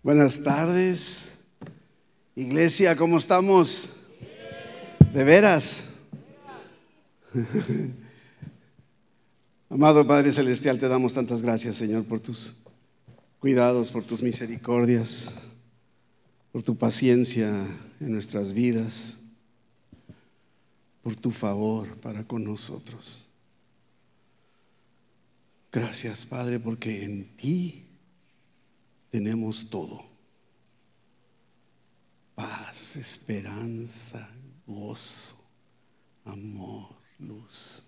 Buenas tardes. Iglesia, ¿cómo estamos? ¿De veras? Amado Padre Celestial, te damos tantas gracias, Señor, por tus cuidados, por tus misericordias, por tu paciencia en nuestras vidas, por tu favor para con nosotros. Gracias, Padre, porque en ti tenemos todo. Paz, esperanza, gozo, amor, luz.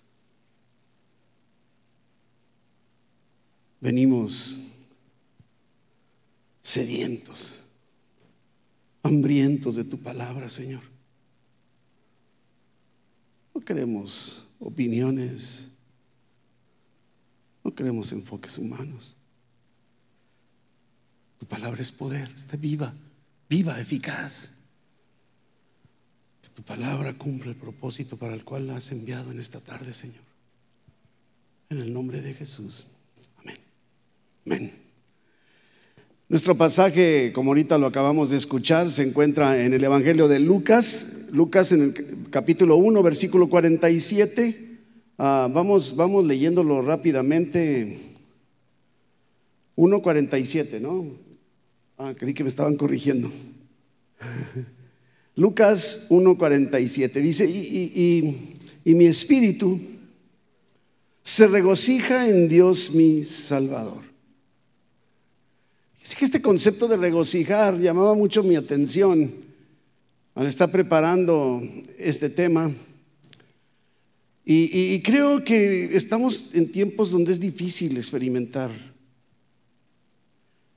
Venimos sedientos, hambrientos de tu palabra, Señor. No queremos opiniones, no queremos enfoques humanos. Tu palabra es poder, está viva, viva, eficaz. Que tu palabra cumpla el propósito para el cual la has enviado en esta tarde, Señor. En el nombre de Jesús. Amén. Amén. Nuestro pasaje, como ahorita lo acabamos de escuchar, se encuentra en el Evangelio de Lucas, Lucas en el capítulo 1, versículo 47. Ah, vamos, vamos leyéndolo rápidamente. 1.47, ¿no? Ah, creí que me estaban corrigiendo. Lucas 1:47 dice, y, y, mi espíritu se regocija en Dios mi Salvador. Es que este concepto de regocijar llamaba mucho mi atención al estar preparando este tema. y creo que estamos en tiempos donde es difícil experimentar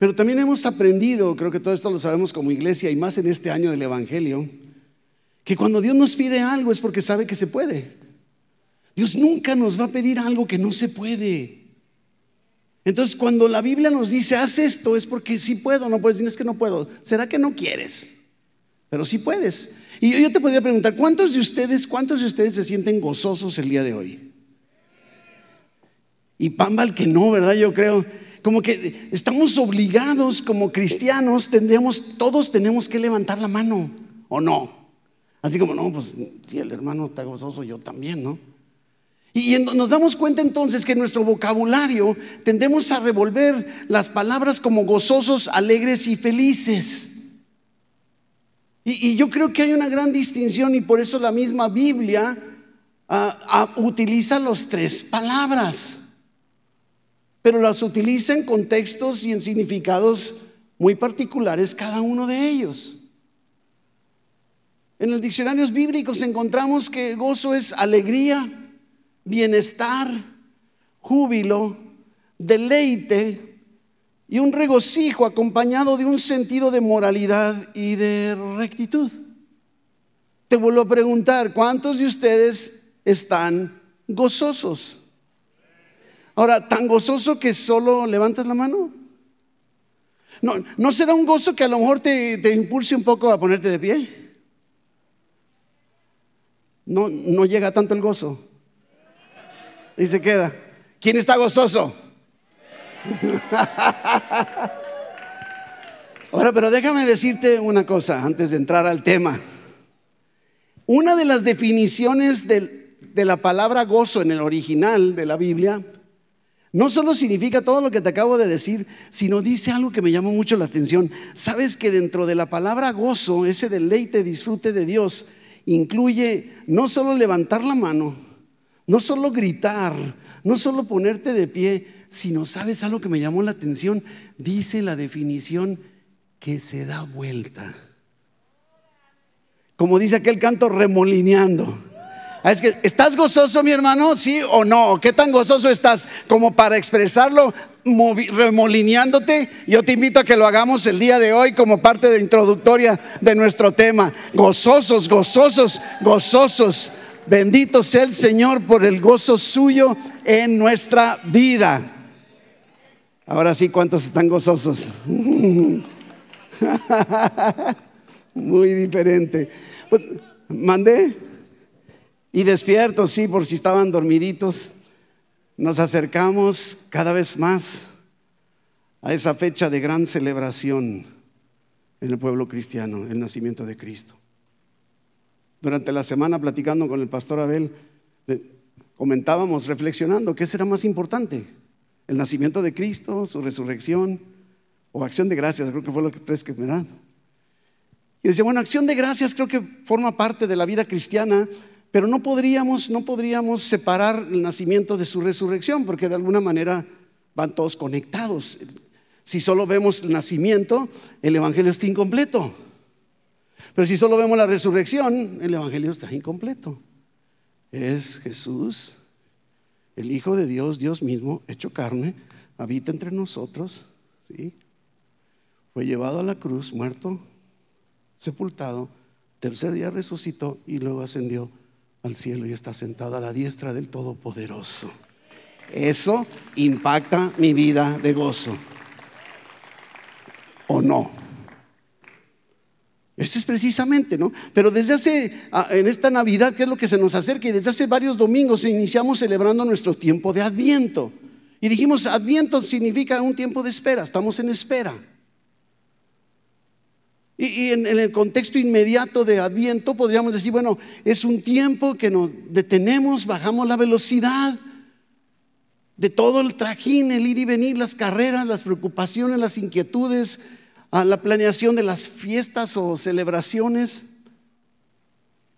pero también hemos aprendido, creo que todo esto lo sabemos como iglesia y más en este año del Evangelio, que cuando Dios nos pide algo es porque sabe que se puede. Dios nunca nos va a pedir algo que no se puede. Entonces, cuando la Biblia nos dice, haz esto, es porque sí puedo, no puedes, es que no puedo. ¿Será que no quieres? Pero sí puedes. Y yo te podría preguntar, ¿cuántos de ustedes, cuántos de ustedes se sienten gozosos el día de hoy? Y Pambal que no, ¿verdad? Yo creo como que estamos obligados como cristianos, tendríamos, todos tenemos que levantar la mano, ¿o no? Así como, no, pues si el hermano está gozoso, yo también, ¿no? Y nos damos cuenta entonces que en nuestro vocabulario tendemos a revolver las palabras como gozosos, alegres y felices. Y, yo creo que hay una gran distinción y por eso la misma Biblia ah, ah, utiliza las tres palabras pero las utiliza en contextos y en significados muy particulares cada uno de ellos. En los diccionarios bíblicos encontramos que gozo es alegría, bienestar, júbilo, deleite y un regocijo acompañado de un sentido de moralidad y de rectitud. Te vuelvo a preguntar, ¿cuántos de ustedes están gozosos? Ahora, tan gozoso que solo levantas la mano. No, ¿No será un gozo que a lo mejor te, impulse un poco a ponerte de pie? No, no llega tanto el gozo. Y se queda. ¿Quién está gozoso? Ahora, pero déjame decirte una cosa antes de entrar al tema. Una de las definiciones de la palabra gozo en el original de la Biblia no solo significa todo lo que te acabo de decir, sino dice algo que me llamó mucho la atención. Sabes que dentro de la palabra gozo, ese deleite, disfrute de Dios, incluye no solo levantar la mano, no solo gritar, no solo ponerte de pie, sino, ¿sabes algo que me llamó la atención? Dice la definición que se da vuelta. Como dice aquel canto, remolineando. Ah, es que, ¿estás gozoso, mi hermano? ¿Sí o no? ¿Qué tan gozoso estás como para expresarlo remolineándote? Yo te invito a que lo hagamos el día de hoy como parte de introductoria de nuestro tema. Gozosos, gozosos, gozosos. Bendito sea el Señor por el gozo suyo en nuestra vida. Ahora sí, ¿cuántos están gozosos? Muy diferente. Pues, ¿Mandé? Y despiertos, sí, por si estaban dormiditos, nos acercamos cada vez más a esa fecha de gran celebración, en el pueblo cristiano, el nacimiento de Cristo. Durante la semana platicando con el pastor Abel, comentábamos, reflexionando, ¿qué será más importante? ¿El nacimiento de Cristo, su resurrección o acción de gracias? Creo que fue lo que tres que me dan. Y decía, bueno, acción de gracias creo que forma parte de la vida cristiana, pero no podríamos, no podríamos separar el nacimiento de su resurrección, porque de alguna manera van todos conectados. Si solo vemos el nacimiento, el Evangelio está incompleto. Pero si solo vemos la resurrección, el Evangelio está incompleto. Es Jesús, el Hijo de Dios, Dios mismo, hecho carne, habita entre nosotros, ¿sí? fue llevado a la cruz, muerto, sepultado, tercer día resucitó y luego ascendió al cielo y está sentado a la diestra del Todopoderoso. Eso impacta mi vida de gozo. ¿O no? Eso es precisamente, ¿no? Pero desde hace, en esta Navidad, ¿qué es lo que se nos acerca? Y desde hace varios domingos iniciamos celebrando nuestro tiempo de Adviento. Y dijimos, Adviento significa un tiempo de espera, estamos en espera. Y, en, el contexto inmediato de Adviento podríamos decir, bueno, es un tiempo que nos detenemos, bajamos la velocidad de todo el trajín, el ir y venir, las carreras, las preocupaciones, las inquietudes, a la planeación de las fiestas o celebraciones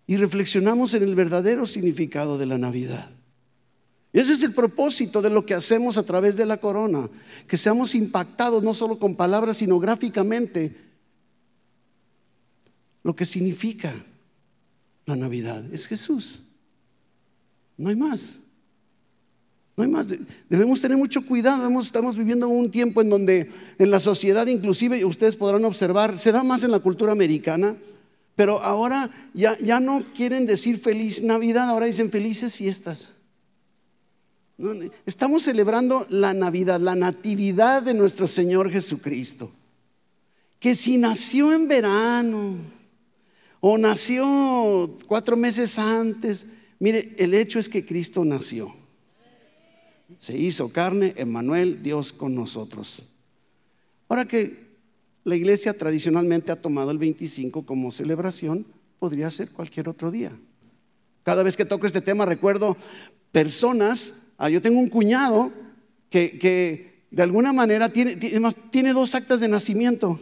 y reflexionamos en el verdadero significado de la Navidad. Ese es el propósito de lo que hacemos a través de la corona, que seamos impactados no solo con palabras, sino gráficamente lo que significa la Navidad. Es Jesús. No hay más. No hay más. Debemos tener mucho cuidado. Estamos viviendo un tiempo en donde en la sociedad, inclusive, ustedes podrán observar, se da más en la cultura americana, pero ahora ya, ya no quieren decir feliz Navidad, ahora dicen felices fiestas. Estamos celebrando la Navidad, la natividad de nuestro Señor Jesucristo. Que si nació en verano o nació cuatro meses antes, mire, el hecho es que Cristo nació se hizo carne, Emmanuel, Dios con nosotros. Ahora que la iglesia tradicionalmente ha tomado el 25 como celebración, podría ser cualquier otro día. Cada vez que toco este tema recuerdo personas, ah, yo tengo un cuñado que, de alguna manera tiene, tiene dos actas de nacimiento,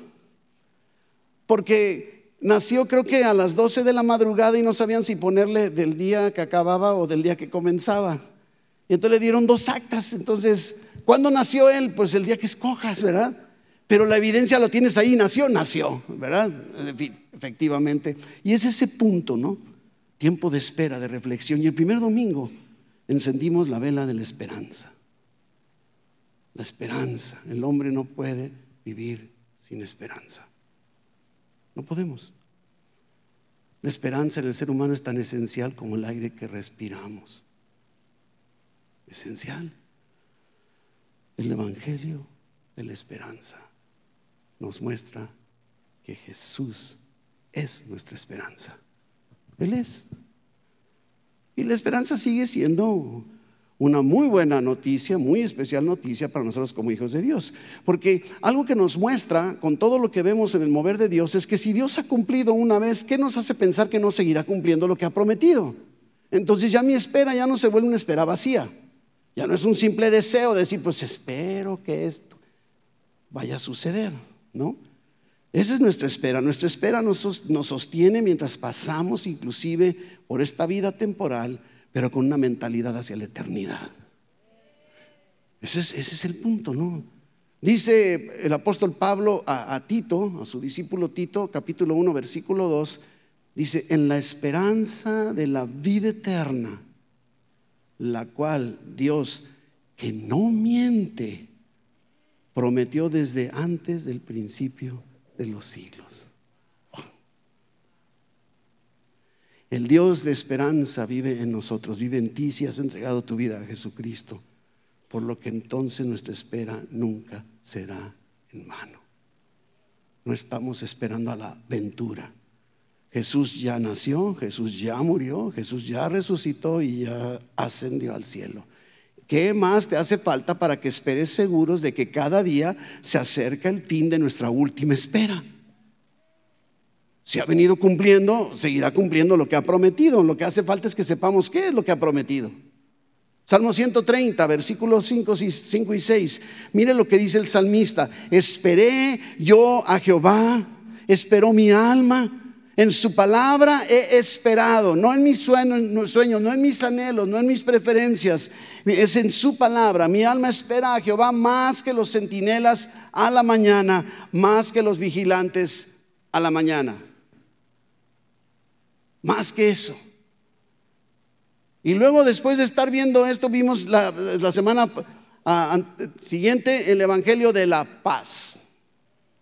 porque nació creo que a las 12 de la madrugada y no sabían si ponerle del día que acababa o del día que comenzaba. Y entonces le dieron dos actas. Entonces, ¿cuándo nació él? Pues el día que escojas, ¿verdad? Pero la evidencia lo tienes ahí, nació, nació, ¿verdad? Efectivamente. Y es ese punto, ¿no? Tiempo de espera, de reflexión. Y el primer domingo encendimos la vela de la esperanza. La esperanza. El hombre no puede vivir sin esperanza. No podemos. La esperanza en el ser humano es tan esencial como el aire que respiramos esencial. El Evangelio de la Esperanza nos muestra que Jesús es nuestra esperanza. Él es. Y la esperanza sigue siendo una muy buena noticia, muy especial noticia para nosotros como hijos de Dios. Porque algo que nos muestra con todo lo que vemos en el mover de Dios es que si Dios ha cumplido una vez, ¿qué nos hace pensar que no seguirá cumpliendo lo que ha prometido? Entonces ya mi espera ya no se vuelve una espera vacía. Ya no es un simple deseo de decir, pues espero que esto vaya a suceder, ¿no? Esa es nuestra espera. Nuestra espera nos, sostiene mientras pasamos inclusive por esta vida temporal, pero con una mentalidad hacia la eternidad. Ese es, el punto, ¿no? Dice el apóstol Pablo a, a Tito, a su discípulo Tito, capítulo 1, versículo 2, dice, en la esperanza de la vida eterna la cual Dios, que no miente, prometió desde antes del principio de los siglos. El Dios de esperanza vive en nosotros, vive en ti si has entregado tu vida a Jesucristo, por lo que entonces nuestra espera nunca será en vano. No estamos esperando a la ventura Jesús ya nació, Jesús ya murió, Jesús ya resucitó y ya ascendió al cielo. ¿Qué más te hace falta para que esperes seguros de que cada día se acerca el fin de nuestra última espera? Si ha venido cumpliendo, seguirá cumpliendo lo que ha prometido. Lo que hace falta es que sepamos qué es lo que ha prometido. Salmo 130, versículos 5, 5 y 6. Mire lo que dice el salmista. Esperé yo a Jehová, esperó mi alma. En su palabra he esperado, no en mis sueños, no en mis anhelos, no en mis preferencias, es en su palabra. Mi alma espera a Jehová más que los centinelas a la mañana, más que los vigilantes a la mañana. Más que eso. Y luego después de estar viendo esto, vimos la, semana ah, siguiente el Evangelio de la Paz.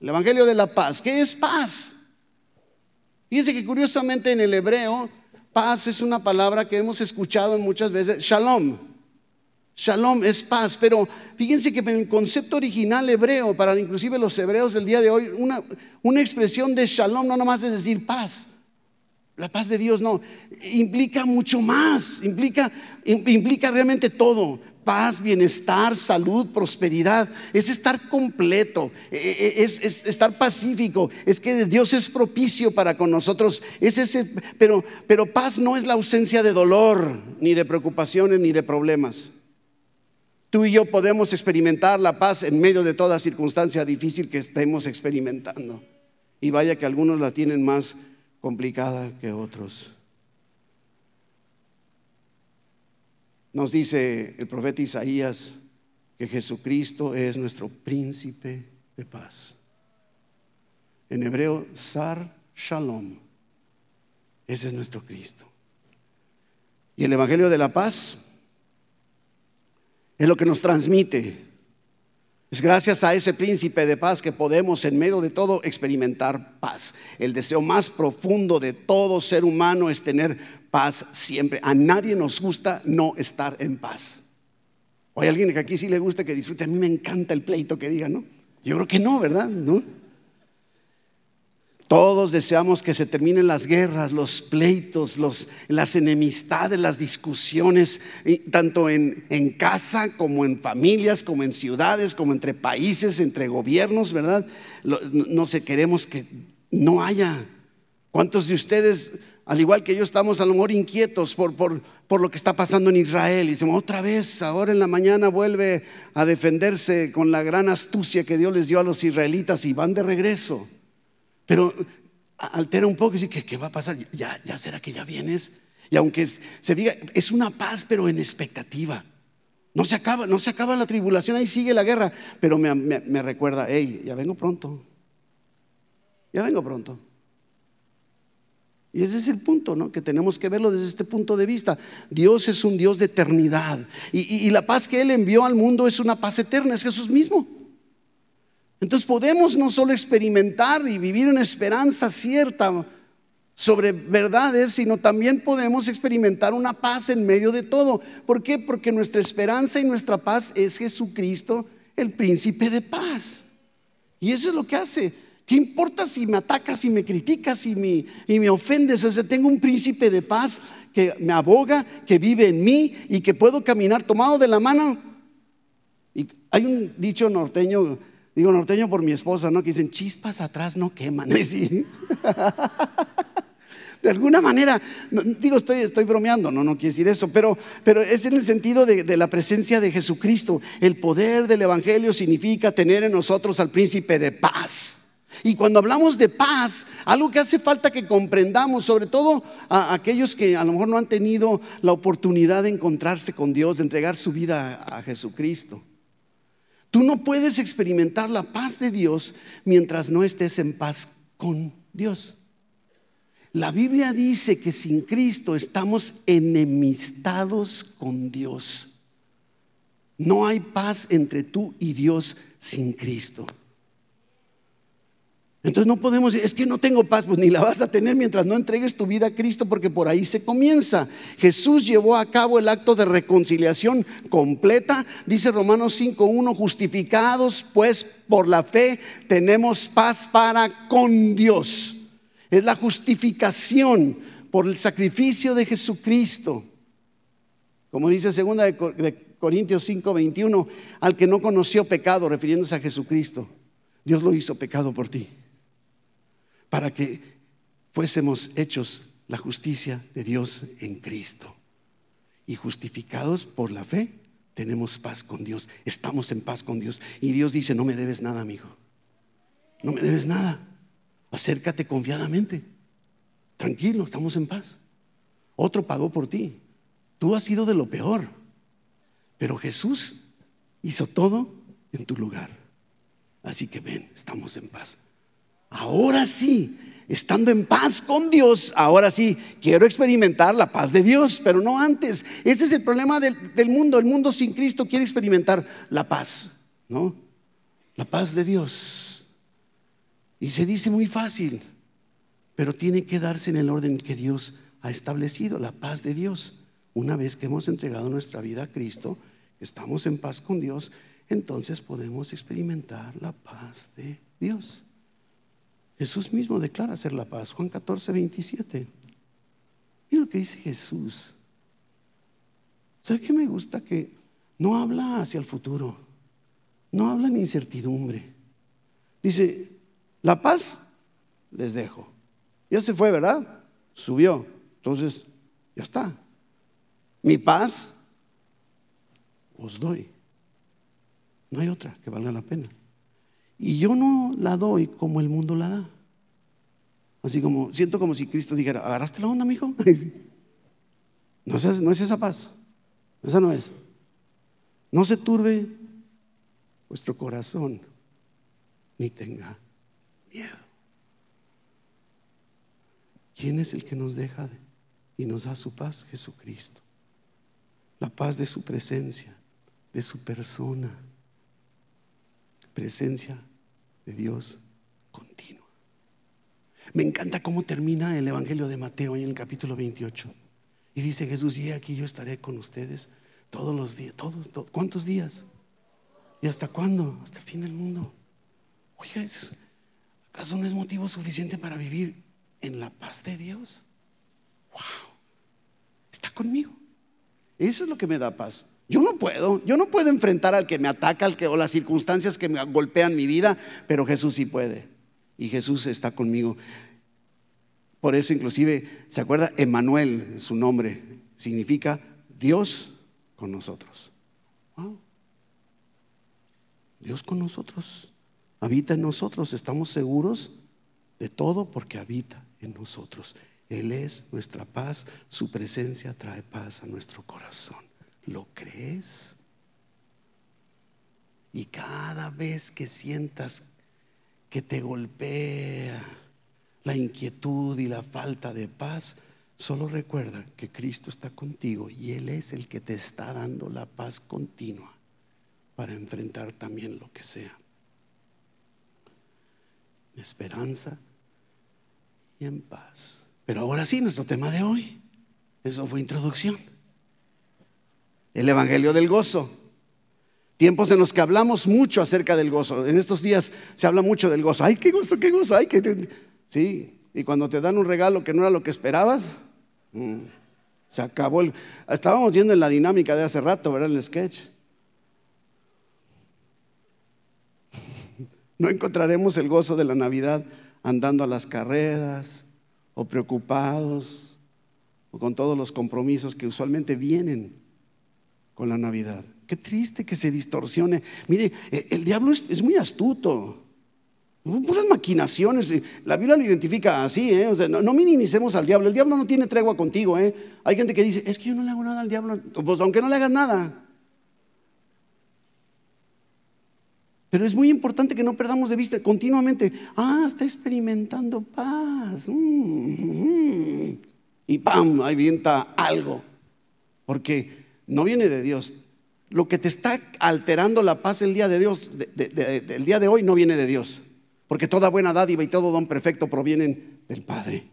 El Evangelio de la Paz. ¿Qué es paz? Fíjense que curiosamente en el hebreo, paz es una palabra que hemos escuchado muchas veces, shalom. Shalom es paz, pero fíjense que en el concepto original hebreo, para inclusive los hebreos del día de hoy, una, una expresión de shalom no nomás es decir paz, la paz de Dios no, implica mucho más, implica, implica realmente todo paz, bienestar, salud, prosperidad. Es estar completo, e, e, es, estar pacífico. Es que Dios es propicio para con nosotros. Es ese, pero, pero paz no es la ausencia de dolor, ni de preocupaciones, ni de problemas. Tú y yo podemos experimentar la paz en medio de toda circunstancia difícil que estemos experimentando. Y vaya que algunos la tienen más complicada que otros. Nos dice el profeta Isaías que Jesucristo es nuestro príncipe de paz. En hebreo, Sar Shalom. Ese es nuestro Cristo. Y el Evangelio de la Paz es lo que nos transmite es gracias a ese príncipe de paz que podemos en medio de todo experimentar paz. El deseo más profundo de todo ser humano es tener paz siempre. A nadie nos gusta no estar en paz. ¿O hay alguien que aquí sí le gusta que disfrute? A mí me encanta el pleito que diga, ¿no? Yo creo que no, ¿verdad? ¿No? Todos deseamos que se terminen las guerras, los pleitos, las enemistades, las discusiones, tanto en, casa como en familias, como en ciudades, como entre países, entre gobiernos, ¿verdad? No sé, queremos que no haya. ¿Cuántos de ustedes, al igual que yo, estamos a lo mejor inquietos por, por lo que está pasando en Israel? Y decimos, otra vez, ahora en la mañana vuelve a defenderse con la gran astucia que Dios les dio a los israelitas y van de regreso. Pero altera un poco y dice, ¿qué, va a pasar? ¿Ya, ¿Ya será que ya vienes? Y aunque se diga, es una paz, pero en expectativa. No se acaba, no se acaba la tribulación, ahí sigue la guerra. Pero me, me recuerda, hey, ya vengo pronto. Ya vengo pronto. Y ese es el punto, ¿no? Que tenemos que verlo desde este punto de vista. Dios es un Dios de eternidad. y la paz que Él envió al mundo es una paz eterna, es Jesús mismo. Entonces podemos no solo experimentar y vivir una esperanza cierta sobre verdades, sino también podemos experimentar una paz en medio de todo. ¿Por qué? Porque nuestra esperanza y nuestra paz es Jesucristo, el príncipe de paz. Y eso es lo que hace. ¿Qué importa si me atacas, si me criticas y me, y me ofendes? O tengo un príncipe de paz que me aboga, que vive en mí y que puedo caminar tomado de la mano. Y hay un dicho norteño Digo norteño por mi esposa, ¿no? Que dicen, chispas atrás no queman. De alguna manera, digo, estoy, estoy bromeando, no, no quiere decir eso, pero, pero es en el sentido de, de, la presencia de Jesucristo. El poder del Evangelio significa tener en nosotros al príncipe de paz. Y cuando hablamos de paz, algo que hace falta que comprendamos, sobre todo a aquellos que a lo mejor no han tenido la oportunidad de encontrarse con Dios, de entregar su vida a Jesucristo. Tú no puedes experimentar la paz de Dios mientras no estés en paz con Dios. La Biblia dice que sin Cristo estamos enemistados con Dios. No hay paz entre tú y Dios sin Cristo. Entonces no podemos decir, es que no tengo paz, pues ni la vas a tener mientras no entregues tu vida a Cristo, porque por ahí se comienza. Jesús llevó a cabo el acto de reconciliación completa, dice Romanos 5.1, justificados pues por la fe tenemos paz para con Dios. Es la justificación por el sacrificio de Jesucristo. Como dice segunda de Corintios 5.21, al que no conoció pecado, refiriéndose a Jesucristo, Dios lo hizo pecado por ti para que fuésemos hechos la justicia de Dios en Cristo. Y justificados por la fe, tenemos paz con Dios. Estamos en paz con Dios. Y Dios dice, no me debes nada, amigo. No me debes nada. Acércate confiadamente. Tranquilo, estamos en paz. Otro pagó por ti. Tú has sido de lo peor. Pero Jesús hizo todo en tu lugar. Así que ven, estamos en paz. Ahora sí, estando en paz con Dios, ahora sí, quiero experimentar la paz de Dios, pero no antes. Ese es el problema del, mundo. El mundo sin Cristo quiere experimentar la paz, ¿no? La paz de Dios. Y se dice muy fácil, pero tiene que darse en el orden que Dios ha establecido, la paz de Dios. Una vez que hemos entregado nuestra vida a Cristo, estamos en paz con Dios, entonces podemos experimentar la paz de Dios. Jesús mismo declara ser la paz. Juan 14, 27. Mira lo que dice Jesús. ¿Sabe qué me gusta? Que no habla hacia el futuro. No habla en incertidumbre. Dice, la paz les dejo. Ya se fue, ¿verdad? Subió. Entonces, ya está. Mi paz os doy. No hay otra que valga la pena. Y yo no la doy como el mundo la da. Así como, siento como si Cristo dijera, ¿agarraste la onda, mijo? No es, no es esa paz. Esa no es. No se turbe vuestro corazón, ni tenga miedo. ¿Quién es el que nos deja y nos da su paz? Jesucristo. La paz de su presencia, de su persona. Presencia de Dios continua. Me encanta cómo termina el Evangelio de Mateo en el capítulo 28. Y dice Jesús, y aquí yo estaré con ustedes todos los días, todos, ¿cuántos días? ¿Y hasta cuándo? Hasta el fin del mundo. Oiga, ¿acaso no es motivo suficiente para vivir en la paz de Dios? Wow, está conmigo. Eso es lo que me da paz. Yo no puedo, yo no puedo enfrentar al que me ataca, al que o las circunstancias que me golpean mi vida, pero Jesús sí puede. Y Jesús está conmigo. Por eso inclusive, ¿se acuerda? Emanuel, su nombre, significa Dios con nosotros. Dios con nosotros. Habita en nosotros. Estamos seguros de todo porque habita en nosotros. Él es nuestra paz. Su presencia trae paz a nuestro corazón. ¿Lo crees? Y cada vez que sientas que te golpea la inquietud y la falta de paz, solo recuerda que Cristo está contigo y Él es el que te está dando la paz continua para enfrentar también lo que sea. esperanza y en paz. Pero ahora sí, nuestro tema de hoy. Eso fue introducción el Evangelio del Gozo. Tiempos en los que hablamos mucho acerca del gozo. En estos días se habla mucho del gozo. Ay, qué gozo, qué gozo, ay, qué... Sí, y cuando te dan un regalo que no era lo que esperabas, mm, se acabó. Estábamos viendo en la dinámica de hace rato, ¿verdad? El sketch. No encontraremos el gozo de la Navidad andando a las carreras o preocupados o con todos los compromisos que usualmente vienen con la Navidad. Qué triste que se distorsione. Mire, e, el diablo es, muy astuto. Puras maquinaciones. La Biblia lo identifica así, ¿eh? no, minimicemos al diablo. El diablo no tiene tregua contigo, ¿eh? Hay gente que dice, es que yo no le hago nada al diablo. Pues aunque no le hagas nada. Pero es muy importante que no perdamos de vista continuamente, ah, está experimentando paz. Mm, mm, mm". Y pam, ahí vienta algo. Porque no viene de Dios. Lo que te está alterando la paz el día de Dios, el día de hoy, no viene de Dios. Porque toda buena dádiva y todo don perfecto provienen del Padre.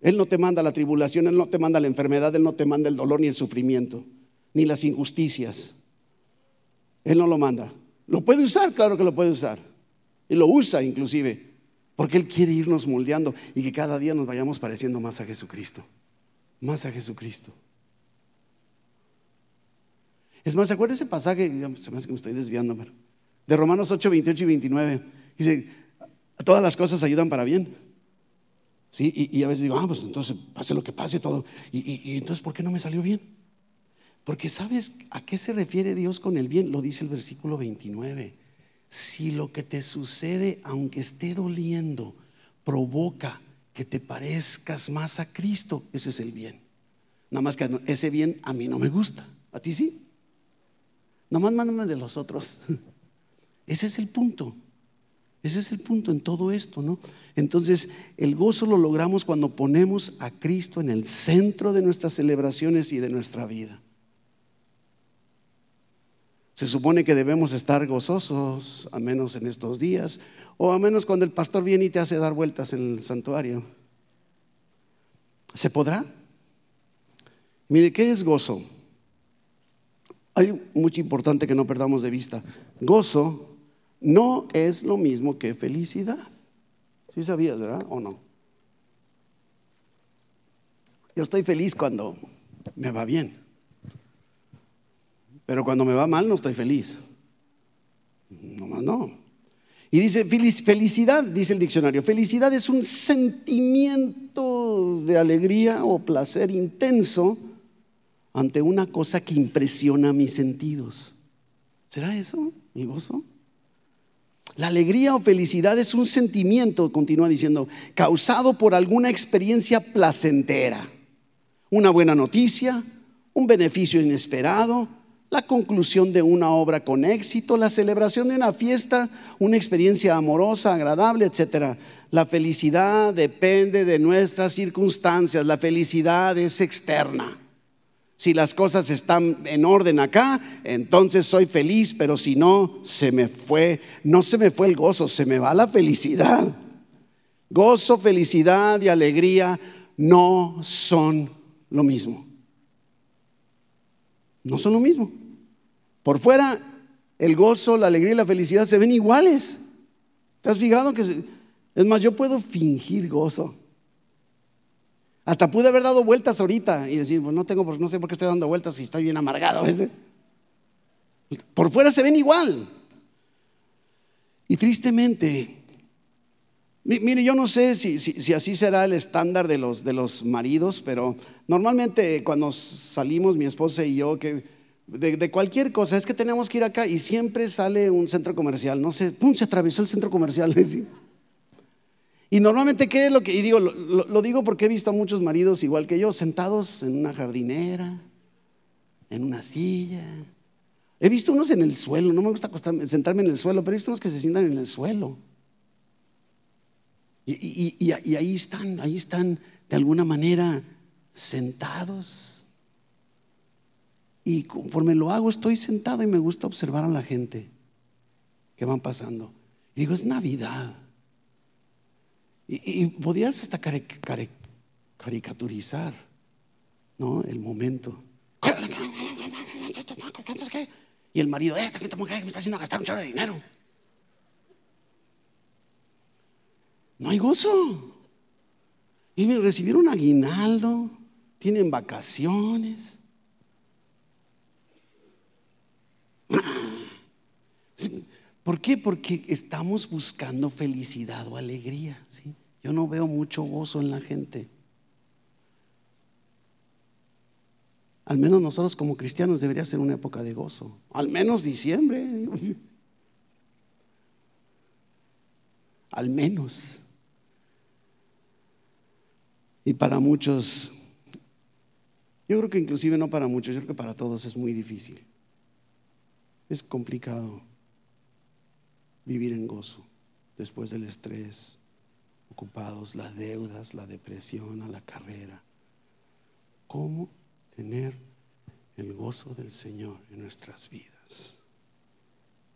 Él no te manda la tribulación, Él no te manda la enfermedad, Él no te manda el dolor ni el sufrimiento, ni las injusticias. Él no lo manda. Lo puede usar, claro que lo puede usar. Y lo usa inclusive, porque Él quiere irnos moldeando y que cada día nos vayamos pareciendo más a Jesucristo. Más a Jesucristo. Es más, ¿se acuerda ese pasaje? Se me hace que me estoy desviando, de Romanos 8, 28 y 29. Dice, todas las cosas ayudan para bien. ¿Sí? Y, a veces digo, ah, pues entonces pase lo que pase todo. Y, y entonces, ¿por qué no me salió bien? Porque sabes a qué se refiere Dios con el bien, lo dice el versículo 29. Si lo que te sucede, aunque esté doliendo, provoca que te parezcas más a Cristo, ese es el bien. Nada más que ese bien a mí no me gusta, a ti sí. Nada más mándame de los otros. Ese es el punto. Ese es el punto en todo esto, ¿no? Entonces, el gozo lo logramos cuando ponemos a Cristo en el centro de nuestras celebraciones y de nuestra vida. Se supone que debemos estar gozosos, a menos en estos días, o a menos cuando el pastor viene y te hace dar vueltas en el santuario. ¿Se podrá? Mire, ¿qué es gozo? Hay mucho importante que no perdamos de vista. Gozo no es lo mismo que felicidad. ¿Sí sabías, verdad? ¿O no? Yo estoy feliz cuando me va bien. Pero cuando me va mal no estoy feliz. No más no. Y dice felicidad, dice el diccionario. Felicidad es un sentimiento de alegría o placer intenso ante una cosa que impresiona mis sentidos. ¿Será eso mi gozo? La alegría o felicidad es un sentimiento, continúa diciendo, causado por alguna experiencia placentera. Una buena noticia, un beneficio inesperado, la conclusión de una obra con éxito, la celebración de una fiesta, una experiencia amorosa, agradable, etc. La felicidad depende de nuestras circunstancias, la felicidad es externa. Si las cosas están en orden acá, entonces soy feliz, pero si no, se me fue, no se me fue el gozo, se me va la felicidad. Gozo, felicidad y alegría no son lo mismo. No son lo mismo. Por fuera, el gozo, la alegría y la felicidad se ven iguales. ¿Te has fijado que... Es más, yo puedo fingir gozo. Hasta pude haber dado vueltas ahorita y decir, pues no tengo, no sé por qué estoy dando vueltas si estoy bien amargado. Por fuera se ven igual. Y tristemente, Mire, yo no sé si, así será el estándar de los, maridos, pero normalmente cuando salimos mi esposa y yo, que de, cualquier cosa, es que tenemos que ir acá y siempre sale un centro comercial, no sé, pum, se atravesó el centro comercial. Y normalmente, ¿qué es lo que? Y digo, lo, digo porque he visto a muchos maridos igual que yo, sentados en una jardinera, en una silla. He visto unos en el suelo, no me gusta sentarme en el suelo, pero he visto unos que se sientan en el suelo. Y, ahí están, ahí están de alguna manera sentados. Y conforme lo hago, estoy sentado y me gusta observar a la gente que van pasando. Y digo, es Navidad. Y, podías hasta caricaturizar, ¿no? El momento. Y el marido, esta mujer que me está haciendo gastar un chorro de dinero. No hay gozo. Y recibieron aguinaldo, tienen vacaciones. ¿Por qué? Porque estamos buscando felicidad o alegría. ¿sí? Yo no veo mucho gozo en la gente. Al menos nosotros como cristianos debería ser una época de gozo. Al menos diciembre. Al menos. Y para muchos, yo creo que inclusive no para muchos, yo creo que para todos es muy difícil. Es complicado vivir en gozo después del estrés, ocupados, las deudas, la depresión, a la carrera. ¿Cómo tener el gozo del Señor en nuestras vidas?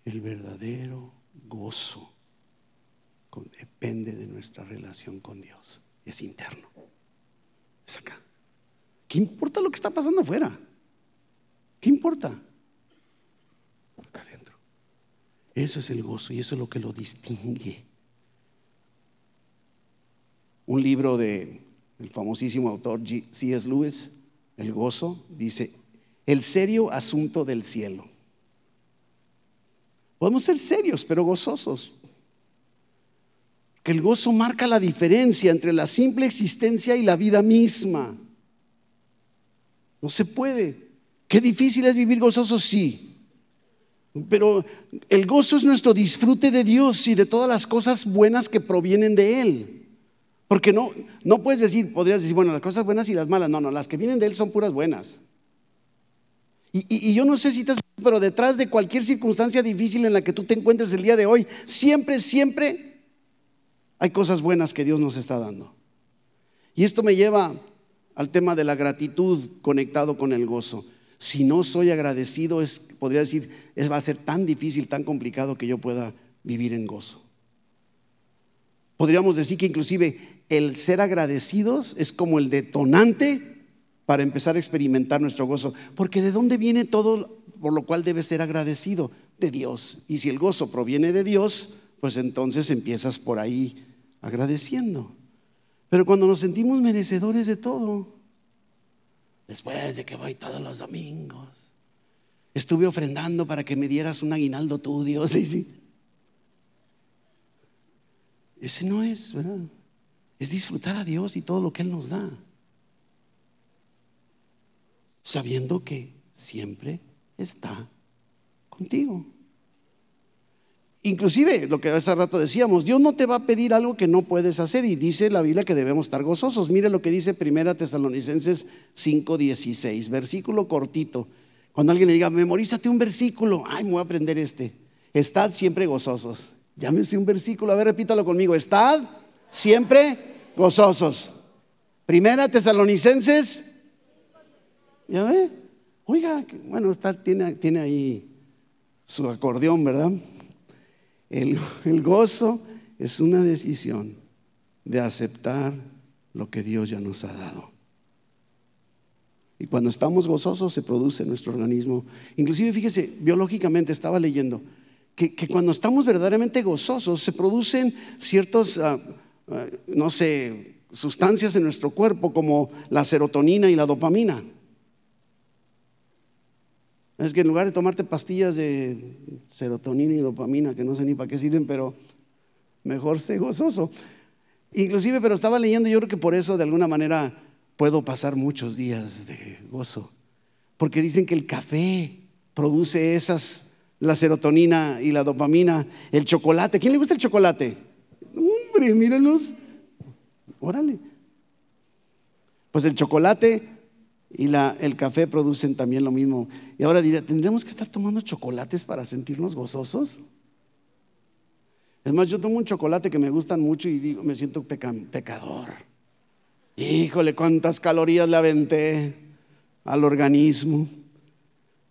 El verdadero gozo depende de nuestra relación con Dios. Es interno acá. ¿Qué importa lo que está pasando afuera? ¿Qué importa? Acá adentro. Eso es el gozo y eso es lo que lo distingue. Un libro de el famosísimo autor C.S. Lewis, El gozo, dice, el serio asunto del cielo. Podemos ser serios, pero gozosos. Que el gozo marca la diferencia entre la simple existencia y la vida misma. No se puede. Qué difícil es vivir gozoso, sí. Pero el gozo es nuestro disfrute de Dios y de todas las cosas buenas que provienen de Él. Porque no, no puedes decir, podrías decir, bueno, las cosas buenas y las malas. No, no, las que vienen de Él son puras buenas. Y, yo no sé si te pero detrás de cualquier circunstancia difícil en la que tú te encuentres el día de hoy, siempre, siempre hay cosas buenas que Dios nos está dando. Y esto me lleva al tema de la gratitud conectado con el gozo. Si no soy agradecido, es, podría decir, es, va a ser tan difícil, tan complicado que yo pueda vivir en gozo. Podríamos decir que inclusive el ser agradecidos es como el detonante para empezar a experimentar nuestro gozo. Porque ¿de dónde viene todo por lo cual debes ser agradecido? De Dios. Y si el gozo proviene de Dios, pues entonces empiezas por ahí agradeciendo. Pero cuando nos sentimos merecedores de todo, Después de que voy todos los domingos. Estuve ofrendando para que me dieras un aguinaldo tú, Dios. sí. Ese no es, ¿verdad? Es disfrutar a Dios y todo lo que Él nos da. Sabiendo que siempre está contigo. Inclusive, lo que hace rato decíamos, Dios no te va a pedir algo que no puedes hacer y dice la Biblia que debemos estar gozosos. Mire lo que dice Primera Tesalonicenses 5:16, versículo cortito. Cuando alguien le diga, memorízate un versículo, ay, me voy a aprender este. Estad siempre gozosos. Llámese un versículo, a ver, repítalo conmigo. Estad siempre gozosos. Primera Tesalonicenses. ¿Ya ve? Oiga, bueno, está, tiene, tiene ahí su acordeón, ¿verdad? El, gozo es una decisión de aceptar lo que Dios ya nos ha dado. Y cuando estamos gozosos se produce en nuestro organismo. Inclusive, fíjese, biológicamente estaba leyendo que, cuando estamos verdaderamente gozosos se producen ciertos, ah, ah, no sé, sustancias en nuestro cuerpo como la serotonina y la dopamina. Es que en lugar de tomarte pastillas de serotonina y dopamina, que no sé ni para qué sirven, pero mejor sé gozoso. Inclusive, pero estaba leyendo, yo creo que por eso de alguna manera puedo pasar muchos días de gozo. Porque dicen que el café produce esas, la serotonina y la dopamina, el chocolate. ¿Quién le gusta el chocolate? Hombre, mírenlos. Órale. Pues el chocolate y el café producen también lo mismo. Y ahora diré, ¿tendremos que estar tomando chocolates para sentirnos gozosos? Es más, yo tomo un chocolate que me gustan mucho y digo, me siento pecador. Híjole, cuántas calorías le aventé al organismo.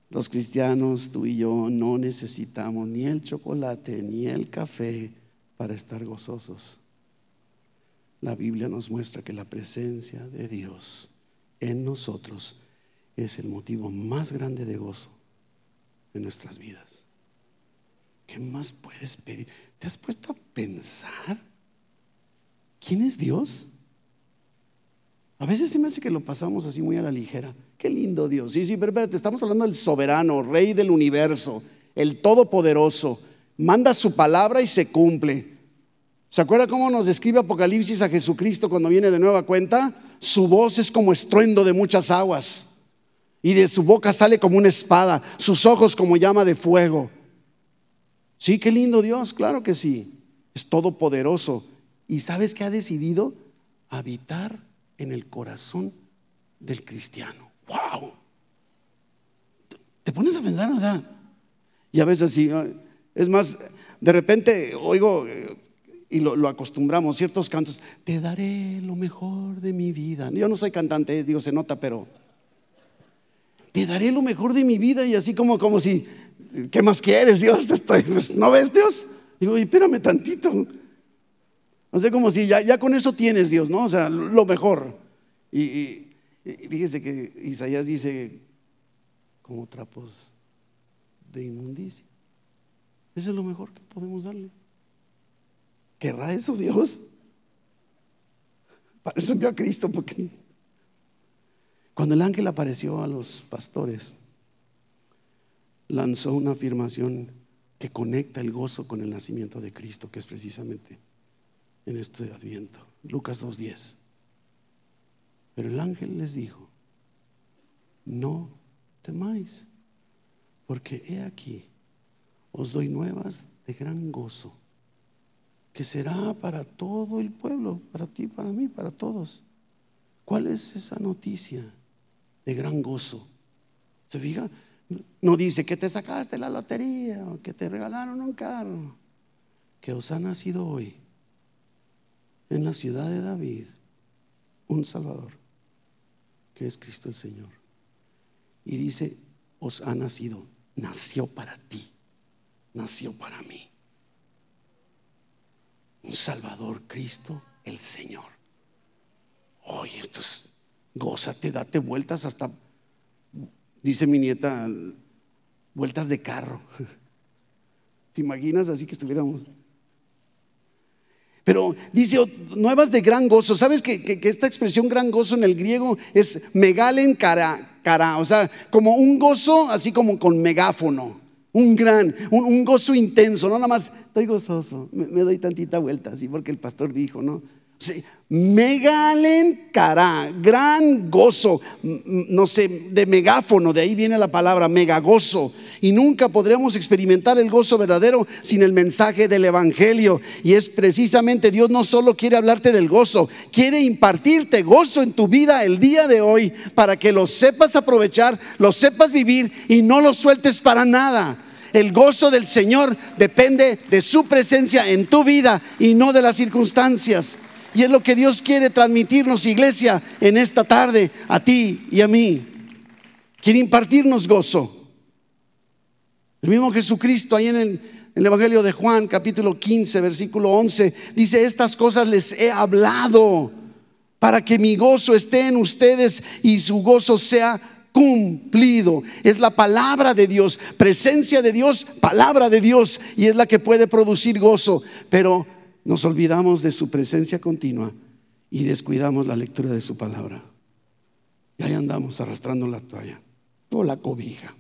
Los cristianos, tú y yo, no necesitamos ni el chocolate ni el café para estar gozosos. La Biblia nos muestra que la presencia de Dios en nosotros es el motivo más grande de gozo en nuestras vidas. ¿Qué más puedes pedir? ¿Te has puesto a pensar quién es Dios? A veces se me hace que lo pasamos así muy a la ligera. Qué lindo Dios. Sí, sí, pero espérate, estamos hablando del soberano, rey del universo, el todopoderoso. Manda su palabra y se cumple. ¿Se acuerda cómo nos describe Apocalipsis a Jesucristo cuando viene de nueva cuenta? Su voz es como estruendo de muchas aguas y de su boca sale como una espada, sus ojos como llama de fuego. Sí, qué lindo Dios, claro que sí. Es todopoderoso. ¿Y sabes qué ha decidido? Habitar en el corazón del cristiano. ¡Wow! Te pones a pensar, o sea, y a veces es más, de repente oigo y lo, acostumbramos, ciertos cantos, te daré lo mejor de mi vida. Yo no soy cantante, digo, se nota, pero te daré lo mejor de mi vida y así como, como si, ¿qué más quieres, Dios? Estoy, ¿No ves, Dios? Digo, espérame tantito. O sea, como si ya, ya con eso tienes, Dios, ¿no? O sea, lo mejor. Y, y, fíjese que Isaías dice, como trapos de inmundicia. Eso es lo mejor que podemos darle. ¿Querrá eso Dios? Para eso envió a Cristo, porque cuando el ángel apareció a los pastores, lanzó una afirmación que conecta el gozo con el nacimiento de Cristo, que es precisamente en este adviento. Lucas 2.10. Pero el ángel les dijo, no temáis, porque he aquí, os doy nuevas de gran gozo, que será para todo el pueblo, para ti, para mí, para todos. ¿Cuál es esa noticia de gran gozo? ¿Se fija? No dice que te sacaste la lotería o que te regalaron un carro. Que os ha nacido hoy en la ciudad de David un Salvador, que es Cristo el Señor. Y dice, os ha nacido, nació para ti, nació para mí. Un Salvador, Cristo el Señor. Oye, esto es, gózate, date vueltas hasta Dice mi nieta, vueltas de carro. ¿Te imaginas así que estuviéramos? Pero dice, nuevas de gran gozo. ¿Sabes que, esta expresión gran gozo en el griego es megalen cara, cara? O sea, como un gozo así como con megáfono. Un gran, un, gozo intenso. No nada más, estoy gozoso. Me, me doy tantita vuelta, así porque el pastor dijo, ¿no? Sí, megalen cara, gran gozo, no sé, de megáfono, de ahí viene la palabra megagozo. Y nunca podremos experimentar el gozo verdadero sin el mensaje del Evangelio. Y es precisamente Dios no solo quiere hablarte del gozo, quiere impartirte gozo en tu vida el día de hoy para que lo sepas aprovechar, lo sepas vivir y no lo sueltes para nada. El gozo del Señor depende de su presencia en tu vida y no de las circunstancias. Y es lo que Dios quiere transmitirnos, iglesia, en esta tarde, a ti y a mí. Quiere impartirnos gozo. El mismo Jesucristo, ahí en el, Evangelio de Juan, capítulo 15, versículo 11, dice, estas cosas les he hablado para que mi gozo esté en ustedes y su gozo sea cumplido. Es la palabra de Dios, presencia de Dios, palabra de Dios, y es la que puede producir gozo. Pero nos olvidamos de su presencia continua y descuidamos la lectura de su palabra. Y ahí andamos arrastrando la toalla o la cobija.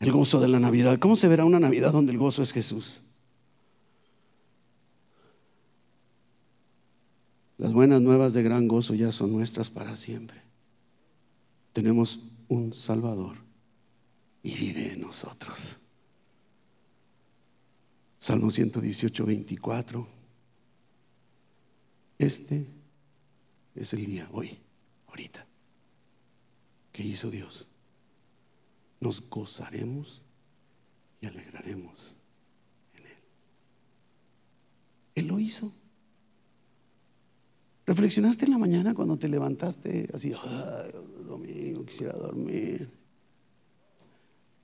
El gozo de la Navidad. ¿Cómo se verá una Navidad donde el gozo es Jesús? Las buenas nuevas de gran gozo ya son nuestras para siempre. Tenemos un Salvador y vive en nosotros. Salmo 118, 24. Este es el día, hoy, ahorita, que hizo Dios. Nos gozaremos y alegraremos en Él. Él lo hizo. ¿Reflexionaste en la mañana cuando te levantaste así, domingo, quisiera dormir?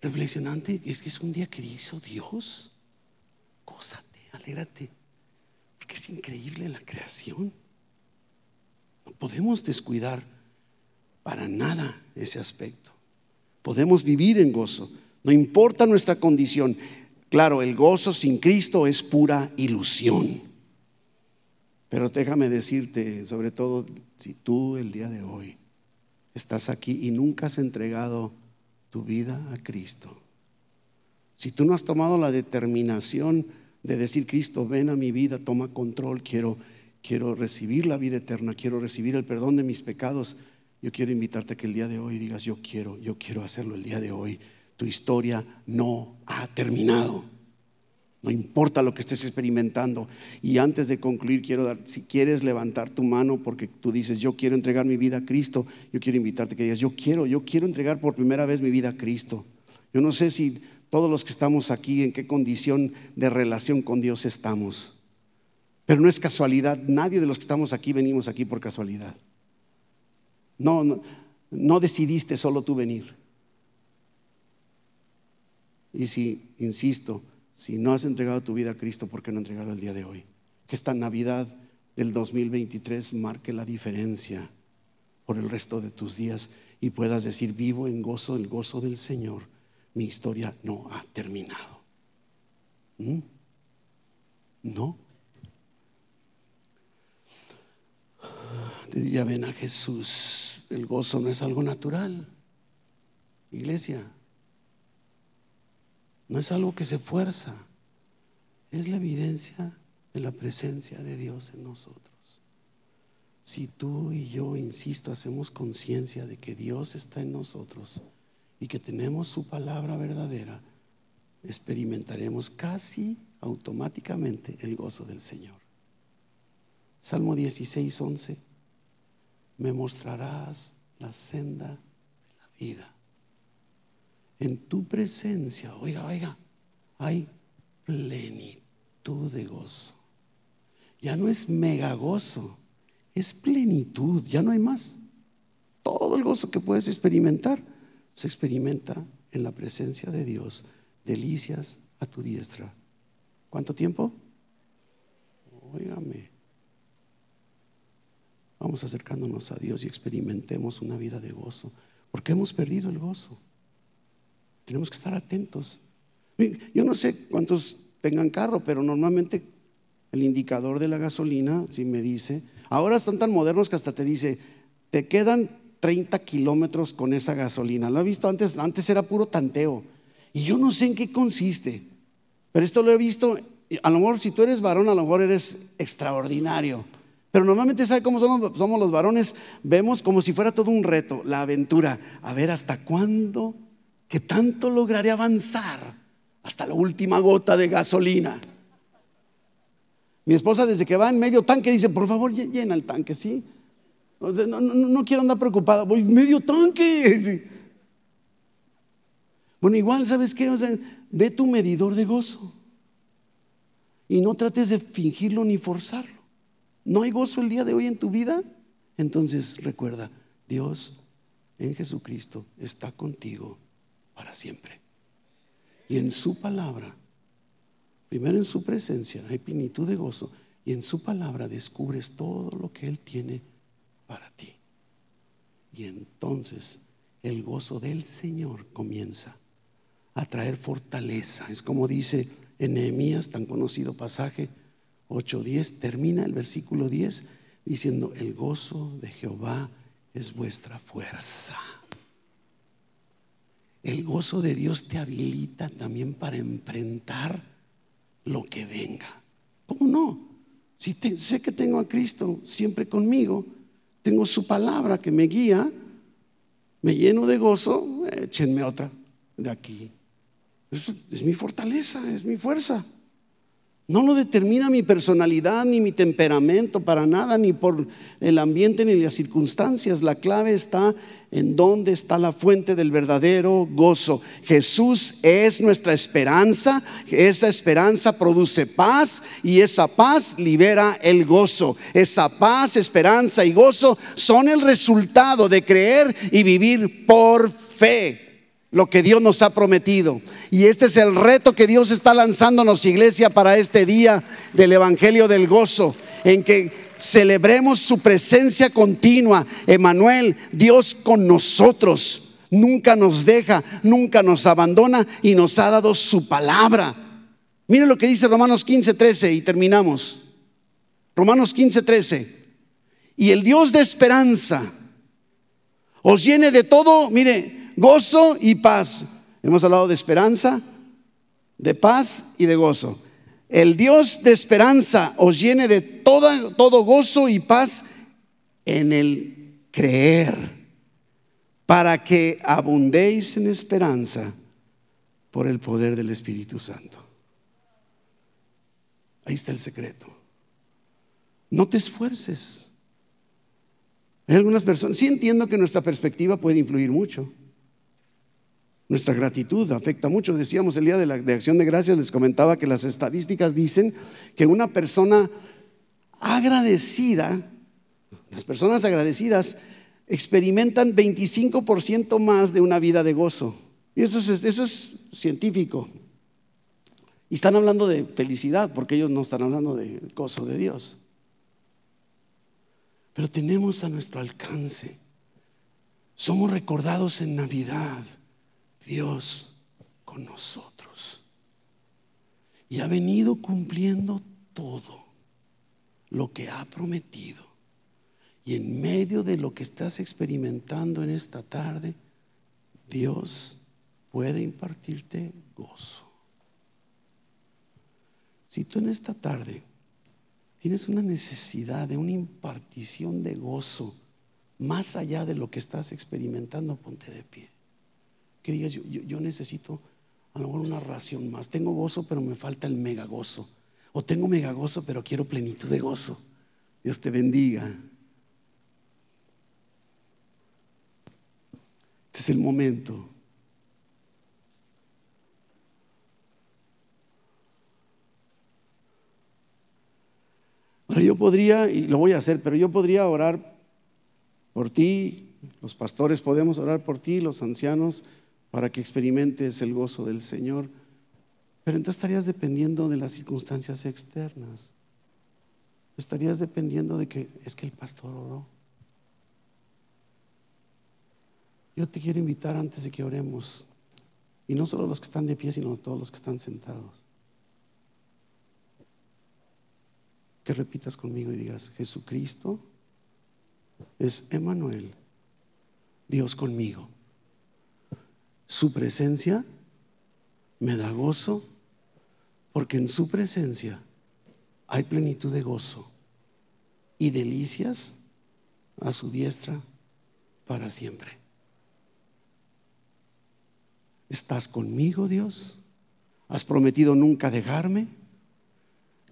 Reflexionante, es que es un día que hizo Dios alégrate, porque es increíble la creación. No podemos descuidar para nada ese aspecto. Podemos vivir en gozo, no importa nuestra condición. Claro, el gozo sin Cristo es pura ilusión. Pero déjame decirte, sobre todo si tú el día de hoy estás aquí y nunca has entregado tu vida a Cristo, si tú no has tomado la determinación de decir, Cristo, ven a mi vida, toma control, quiero, quiero recibir la vida eterna, quiero recibir el perdón de mis pecados. Yo quiero invitarte a que el día de hoy digas, yo quiero, yo quiero hacerlo el día de hoy. Tu historia no ha terminado. No importa lo que estés experimentando. Y antes de concluir, quiero dar, si quieres levantar tu mano porque tú dices, yo quiero entregar mi vida a Cristo, yo quiero invitarte a que digas, yo quiero, yo quiero entregar por primera vez mi vida a Cristo. Yo no sé si todos los que estamos aquí, en qué condición de relación con Dios estamos. Pero no es casualidad, nadie de los que estamos aquí venimos aquí por casualidad. No, no, no decidiste solo tú venir. Y si, insisto, si no has entregado tu vida a Cristo, ¿por qué no entregarlo el día de hoy? Que esta Navidad del 2023 marque la diferencia por el resto de tus días y puedas decir, vivo en gozo, el gozo del Señor mi historia no ha terminado. ¿Mm? No. Te diría, ven a Jesús, el gozo no es algo natural. Iglesia, no es algo que se fuerza, es la evidencia de la presencia de Dios en nosotros. Si tú y yo, insisto, hacemos conciencia de que Dios está en nosotros y que tenemos su palabra verdadera, experimentaremos casi automáticamente el gozo del Señor. Salmo 16, 11. Me mostrarás la senda de la vida. En tu presencia, oiga, oiga, hay plenitud de gozo. Ya no es mega gozo, es plenitud, ya no hay más. Todo el gozo que puedes experimentar se experimenta en la presencia de Dios, delicias a tu diestra. ¿Cuánto tiempo? Óigame. Vamos acercándonos a Dios y experimentemos una vida de gozo, porque hemos perdido el gozo. Tenemos que estar atentos. Yo no sé cuántos tengan carro, pero normalmente el indicador de la gasolina, si me dice, ahora están tan modernos que hasta te dice, te quedan 30 kilómetros con esa gasolina. Lo he visto antes, antes era puro tanteo. Y yo no sé en qué consiste, pero esto lo he visto, a lo mejor si tú eres varón, a lo mejor eres extraordinario. Pero normalmente, ¿sabe cómo somos, somos los varones? Vemos como si fuera todo un reto, la aventura. A ver hasta cuándo, que tanto lograré avanzar hasta la última gota de gasolina. Mi esposa desde que va en medio tanque dice, por favor llena el tanque, ¿sí? No, quiero andar preocupada, voy medio tanque. Bueno, igual, ¿sabes qué? ve tu medidor de gozo y no trates de fingirlo ni forzarlo. ¿No hay gozo el día de hoy en tu vida? Entonces recuerda, Dios en Jesucristo está contigo para siempre. Y en su palabra Primero en su presencia hay plenitud de gozo y en su palabra descubres todo lo que Él tiene para ti. Y entonces el gozo del Señor comienza a traer fortaleza. Es como dice en Nehemías, tan conocido pasaje 8.10, termina el versículo 10 diciendo, el gozo de Jehová es vuestra fuerza. El gozo de Dios te habilita también para enfrentar lo que venga. ¿Cómo no? Si sé que tengo a Cristo siempre conmigo, tengo su palabra que me guía, me lleno de gozo, échenme otra de aquí. es mi fortaleza, es mi fuerza. No lo determina mi personalidad ni mi temperamento para nada, ni por el ambiente ni las circunstancias. La clave está en dónde está la fuente del verdadero gozo. Jesús es nuestra esperanza. Esa esperanza produce paz y esa paz libera el gozo. Esa paz, esperanza y gozo son el resultado de creer y vivir por fe lo que Dios nos ha prometido. Y este es el reto que Dios está lanzándonos, iglesia, para este día del Evangelio del Gozo, en que celebremos su presencia continua. Emanuel, Dios con nosotros, nunca nos deja, nunca nos abandona y nos ha dado su palabra. Mire lo que dice Romanos 15, 13 y terminamos. Romanos 15, 13. Y el Dios de esperanza os llene de todo, mire, gozo y paz. Hemos hablado de esperanza, de paz y de gozo. El Dios de esperanza os llene de todo, gozo y paz en el creer, para que abundéis en esperanza por el poder del Espíritu Santo. Ahí está el secreto. No te esfuerces. Hay algunas personas, sí entiendo que nuestra perspectiva puede influir mucho. Nuestra gratitud afecta mucho. Decíamos el día de, la, acción de gracias, les comentaba que las estadísticas dicen que una persona agradecida, las personas agradecidas experimentan 25% más de una vida de gozo. Y eso es, eso es científico. Y están hablando de felicidad, porque ellos no están hablando de gozo de Dios. Pero tenemos a nuestro alcance. Somos recordados en Navidad Dios con nosotros. Y ha venido cumpliendo todo lo que ha prometido. Y en medio de lo que estás experimentando en esta tarde, Dios puede impartirte gozo. Si tú en esta tarde tienes una necesidad de una impartición de gozo más allá de lo que estás experimentando, ponte de pie. Que digas, yo, yo, necesito a lo mejor una ración más. Tengo gozo, pero me falta el mega gozo. O tengo mega gozo, pero quiero plenitud de gozo. Dios te bendiga. Este es el momento. Ahora yo podría, y lo voy a hacer, pero yo podría orar por ti, los pastores podemos orar por ti, los ancianos, para que experimentes el gozo del Señor. Pero entonces estarías dependiendo de las circunstancias externas. Estarías dependiendo de que es que el pastor oró. Yo te quiero invitar antes de que oremos, y no solo los que están de pie, sino todos los que están sentados, que repitas conmigo y digas, Jesucristo es Emanuel, Dios conmigo. Su presencia me da gozo porque en su presencia hay plenitud de gozo y delicias a su diestra para siempre. ¿Estás conmigo, Dios? ¿Has prometido nunca dejarme?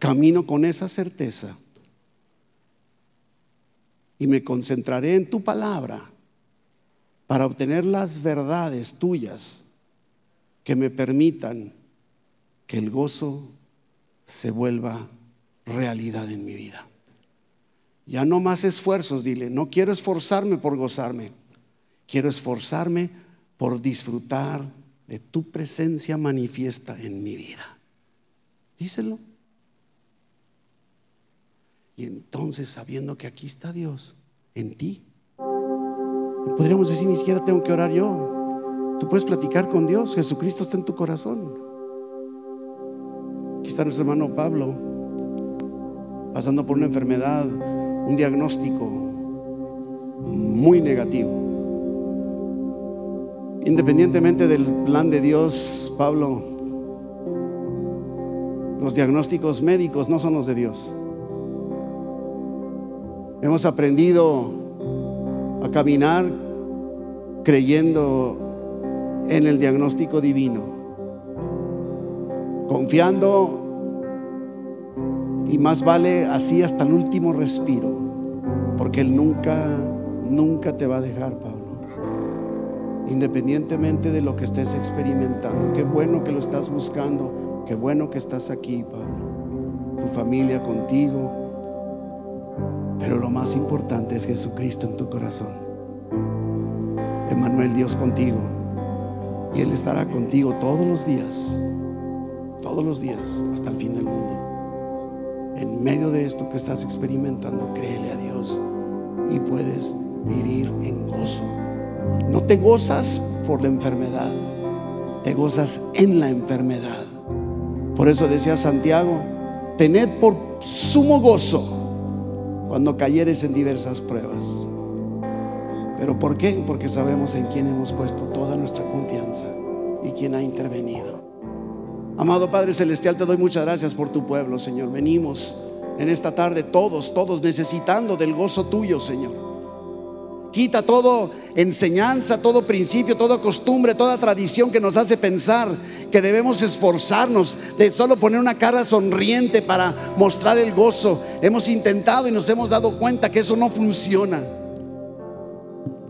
Camino con esa certeza y me concentraré en tu palabra para obtener las verdades tuyas que me permitan que el gozo se vuelva realidad en mi vida. Ya no más esfuerzos, dile, no quiero esforzarme por gozarme, quiero esforzarme por disfrutar de tu presencia manifiesta en mi vida. Díselo. Y entonces, sabiendo que aquí está Dios, en ti, Podríamos decir, ni siquiera tengo que orar yo. Tú puedes platicar con Dios. Jesucristo está en tu corazón. Aquí está nuestro hermano Pablo, pasando por una enfermedad, un diagnóstico muy negativo. Independientemente del plan de Dios, Pablo, los diagnósticos médicos no son los de Dios. Hemos aprendido a caminar creyendo en el diagnóstico divino, confiando y más vale así hasta el último respiro, porque Él nunca, nunca te va a dejar, Pablo, independientemente de lo que estés experimentando. Qué bueno que lo estás buscando, qué bueno que estás aquí, Pablo, tu familia contigo, pero lo más importante es Jesucristo en tu corazón. Emanuel, Dios contigo. Y Él estará contigo todos los días, todos los días, hasta el fin del mundo. En medio de esto que estás experimentando, créele a Dios y puedes vivir en gozo. No te gozas por la enfermedad, te gozas en la enfermedad. Por eso decía Santiago, tened por sumo gozo cuando cayeres en diversas pruebas. ¿Pero por qué? Porque sabemos en quién hemos puesto toda nuestra confianza y quién ha intervenido. Amado Padre Celestial, te doy muchas gracias por tu pueblo, Señor. Venimos en esta tarde todos, todos necesitando del gozo tuyo, Señor. Quita todo enseñanza, todo principio, toda costumbre, toda tradición que nos hace pensar que debemos esforzarnos de solo poner una cara sonriente para mostrar el gozo. Hemos intentado y nos hemos dado cuenta que eso no funciona.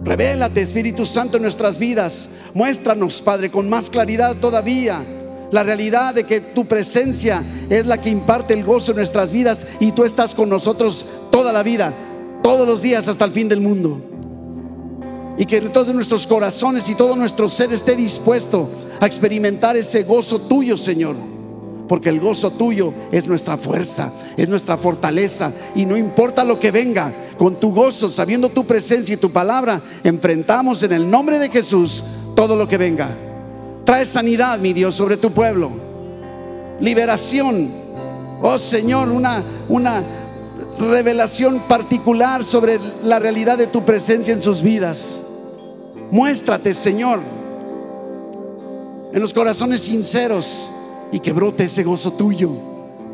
Revélate, Espíritu Santo, en nuestras vidas. Muéstranos, Padre, con más claridad todavía la realidad de que tu presencia es la que imparte el gozo en nuestras vidas y tú estás con nosotros toda la vida, todos los días hasta el fin del mundo. Y que todos nuestros corazones y todo nuestro ser esté dispuesto a experimentar ese gozo tuyo, Señor porque el gozo tuyo es nuestra fuerza, es nuestra fortaleza. Y no importa lo que venga, con tu gozo, sabiendo tu presencia y tu palabra, enfrentamos en el nombre de Jesús todo lo que venga. Trae sanidad, mi Dios, sobre tu pueblo. Liberación. Oh Señor, una, una revelación particular sobre la realidad de tu presencia en sus vidas. Muéstrate, Señor, en los corazones sinceros y que brote ese gozo tuyo,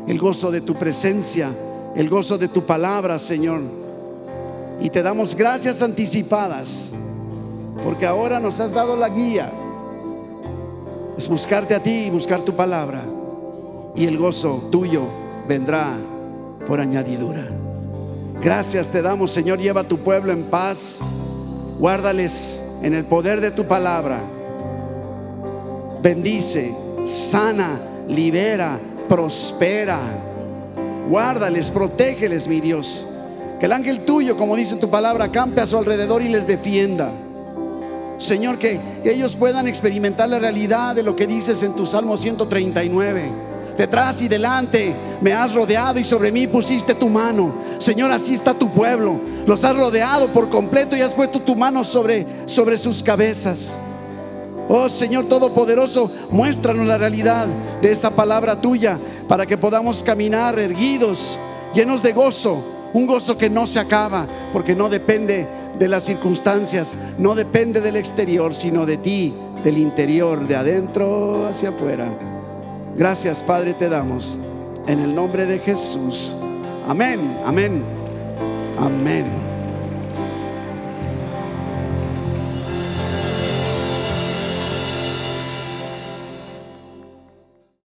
el gozo de tu presencia el gozo de tu palabra, Señor. Y te damos gracias anticipadas, porque ahora nos has dado la guía. Es buscarte a ti y buscar tu palabra. Y el gozo tuyo vendrá por añadidura. Gracias te damos, Señor. Lleva a tu pueblo en paz. Guárdales en el poder de tu palabra. Bendice, sana, libera, prospera. Guárdales, protégeles, mi Dios. Que el ángel tuyo, como dice tu palabra, campe a su alrededor y les defienda. Señor, que ellos puedan experimentar la realidad de lo que dices en tu Salmo 139 detrás y delante me has rodeado y sobre mí pusiste tu mano. Señor, así está tu pueblo. Los has rodeado por completo y has puesto tu mano sobre, sobre sus cabezas. Oh Señor Todopoderoso, muéstranos la realidad de esa palabra tuya para que podamos caminar erguidos, llenos de gozo, un gozo que no se acaba, porque no depende de las circunstancias, no depende del exterior, sino de ti, del interior, de adentro hacia afuera. Gracias, Padre, te damos. En el nombre de Jesús. Amén, amén, amén.